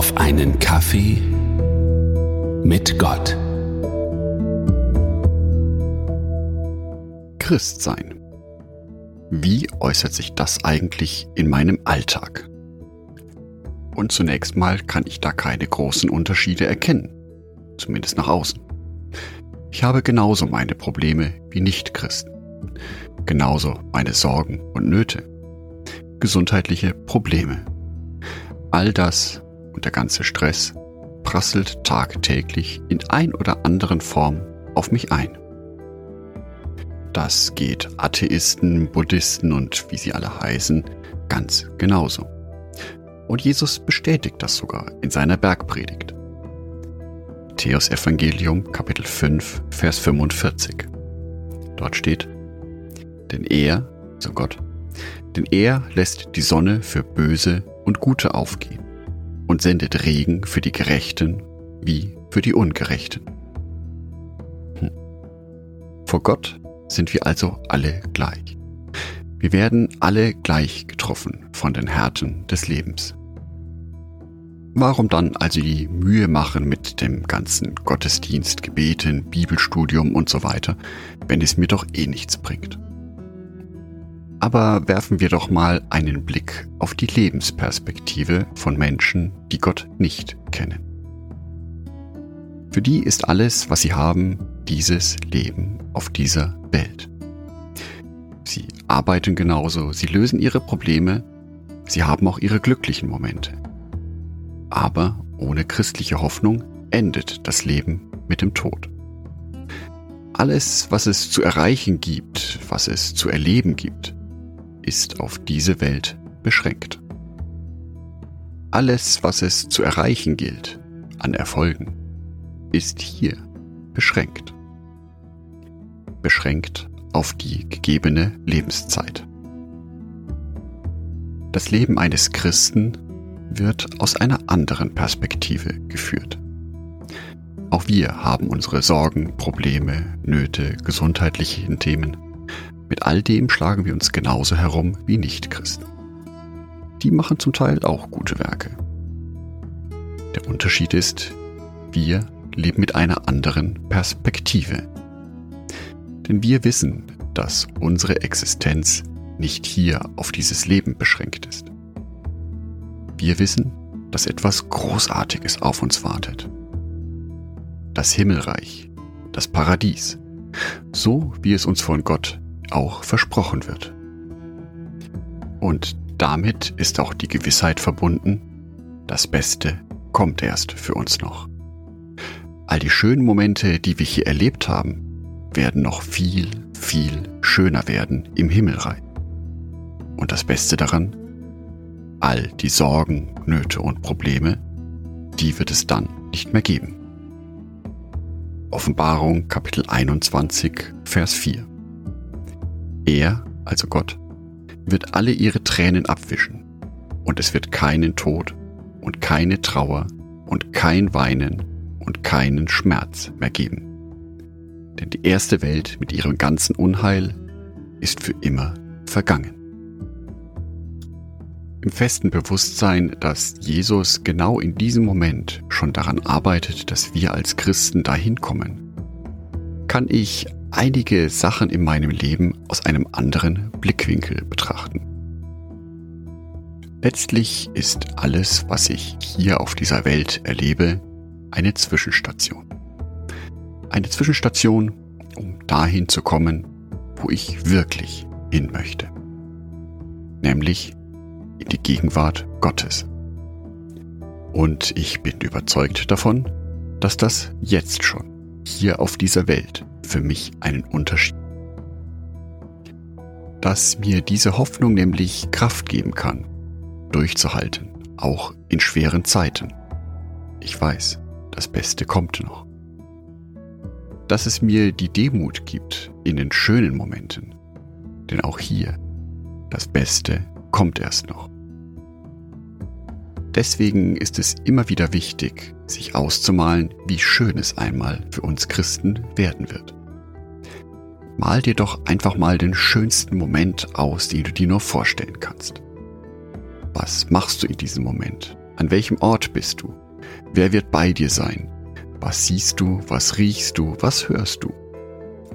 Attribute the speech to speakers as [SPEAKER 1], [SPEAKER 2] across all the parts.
[SPEAKER 1] auf einen Kaffee mit Gott.
[SPEAKER 2] Christsein. Wie äußert sich das eigentlich in meinem Alltag? Und zunächst mal kann ich da keine großen Unterschiede erkennen, zumindest nach außen. Ich habe genauso meine Probleme wie Nichtchristen, genauso meine Sorgen und Nöte, gesundheitliche Probleme. All das und der ganze Stress prasselt tagtäglich in ein oder anderen Form auf mich ein. Das geht Atheisten, Buddhisten und wie sie alle heißen, ganz genauso. Und Jesus bestätigt das sogar in seiner Bergpredigt. Matthäus Evangelium Kapitel 5 Vers 45. Dort steht, denn er, so Gott, denn er lässt die Sonne für Böse und Gute aufgehen und sendet Regen für die Gerechten wie für die Ungerechten. Hm. Vor Gott sind wir also alle gleich. Wir werden alle gleich getroffen von den Härten des Lebens. Warum dann also die Mühe machen mit dem ganzen Gottesdienst, Gebeten, Bibelstudium und so weiter, wenn es mir doch eh nichts bringt? Aber werfen wir doch mal einen Blick auf die Lebensperspektive von Menschen, die Gott nicht kennen. Für die ist alles, was sie haben, dieses Leben auf dieser Welt. Sie arbeiten genauso, sie lösen ihre Probleme, sie haben auch ihre glücklichen Momente. Aber ohne christliche Hoffnung endet das Leben mit dem Tod. Alles, was es zu erreichen gibt, was es zu erleben gibt, ist auf diese Welt beschränkt. Alles, was es zu erreichen gilt an Erfolgen, ist hier beschränkt. Beschränkt auf die gegebene Lebenszeit. Das Leben eines Christen wird aus einer anderen Perspektive geführt. Auch wir haben unsere Sorgen, Probleme, Nöte, gesundheitliche Themen. Mit all dem schlagen wir uns genauso herum wie Nichtchristen. Die machen zum Teil auch gute Werke. Der Unterschied ist, wir leben mit einer anderen Perspektive. Denn wir wissen, dass unsere Existenz nicht hier auf dieses Leben beschränkt ist. Wir wissen, dass etwas Großartiges auf uns wartet. Das Himmelreich, das Paradies, so wie es uns von Gott auch versprochen wird. Und damit ist auch die Gewissheit verbunden, das Beste kommt erst für uns noch. All die schönen Momente, die wir hier erlebt haben, werden noch viel, viel schöner werden im Himmelreich. Und das Beste daran, all die Sorgen, Nöte und Probleme, die wird es dann nicht mehr geben. Offenbarung Kapitel 21, Vers 4. Er, also Gott, wird alle ihre Tränen abwischen, und es wird keinen Tod und keine Trauer und kein Weinen und keinen Schmerz mehr geben. Denn die erste Welt mit ihrem ganzen Unheil ist für immer vergangen. Im festen Bewusstsein, dass Jesus genau in diesem Moment schon daran arbeitet, dass wir als Christen dahin kommen, kann ich einige Sachen in meinem Leben aus einem anderen Blickwinkel betrachten. Letztlich ist alles, was ich hier auf dieser Welt erlebe, eine Zwischenstation. Eine Zwischenstation, um dahin zu kommen, wo ich wirklich hin möchte. Nämlich in die Gegenwart Gottes. Und ich bin überzeugt davon, dass das jetzt schon hier auf dieser Welt für mich einen Unterschied. Dass mir diese Hoffnung nämlich Kraft geben kann, durchzuhalten, auch in schweren Zeiten. Ich weiß, das Beste kommt noch. Dass es mir die Demut gibt in den schönen Momenten, denn auch hier, das Beste kommt erst noch. Deswegen ist es immer wieder wichtig, sich auszumalen, wie schön es einmal für uns Christen werden wird. Mal dir doch einfach mal den schönsten Moment aus, den du dir nur vorstellen kannst. Was machst du in diesem Moment, An welchem Ort bist du? Wer wird bei dir sein? Was siehst du? Was riechst du? Was hörst du?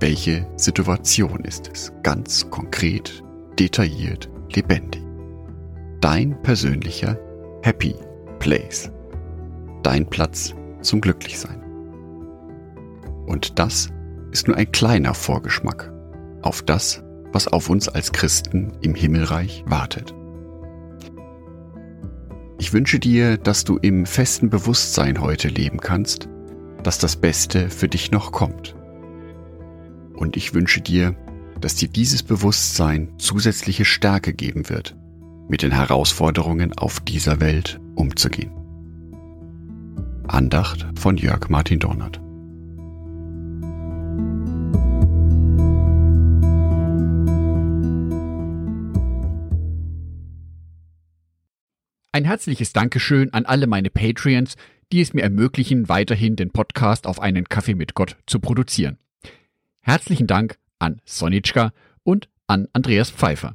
[SPEAKER 2] Welche Situation ist es? Ganz konkret, detailliert, lebendig. Dein persönlicher Happy Place. Dein Platz zum Glücklichsein. Und das ist nur ein kleiner Vorgeschmack auf das, was auf uns als Christen im Himmelreich wartet. Ich wünsche dir, dass du im festen Bewusstsein heute leben kannst, dass das Beste für dich noch kommt. Und ich wünsche dir, dass dir dieses Bewusstsein zusätzliche Stärke geben wird, mit den Herausforderungen auf dieser Welt umzugehen. Andacht von Jörg Martin Dornert.
[SPEAKER 3] Ein herzliches Dankeschön an alle meine Patreons, die es mir ermöglichen, weiterhin den Podcast auf einen Kaffee mit Gott zu produzieren. Herzlichen Dank an Sonitschka und an Andreas Pfeiffer.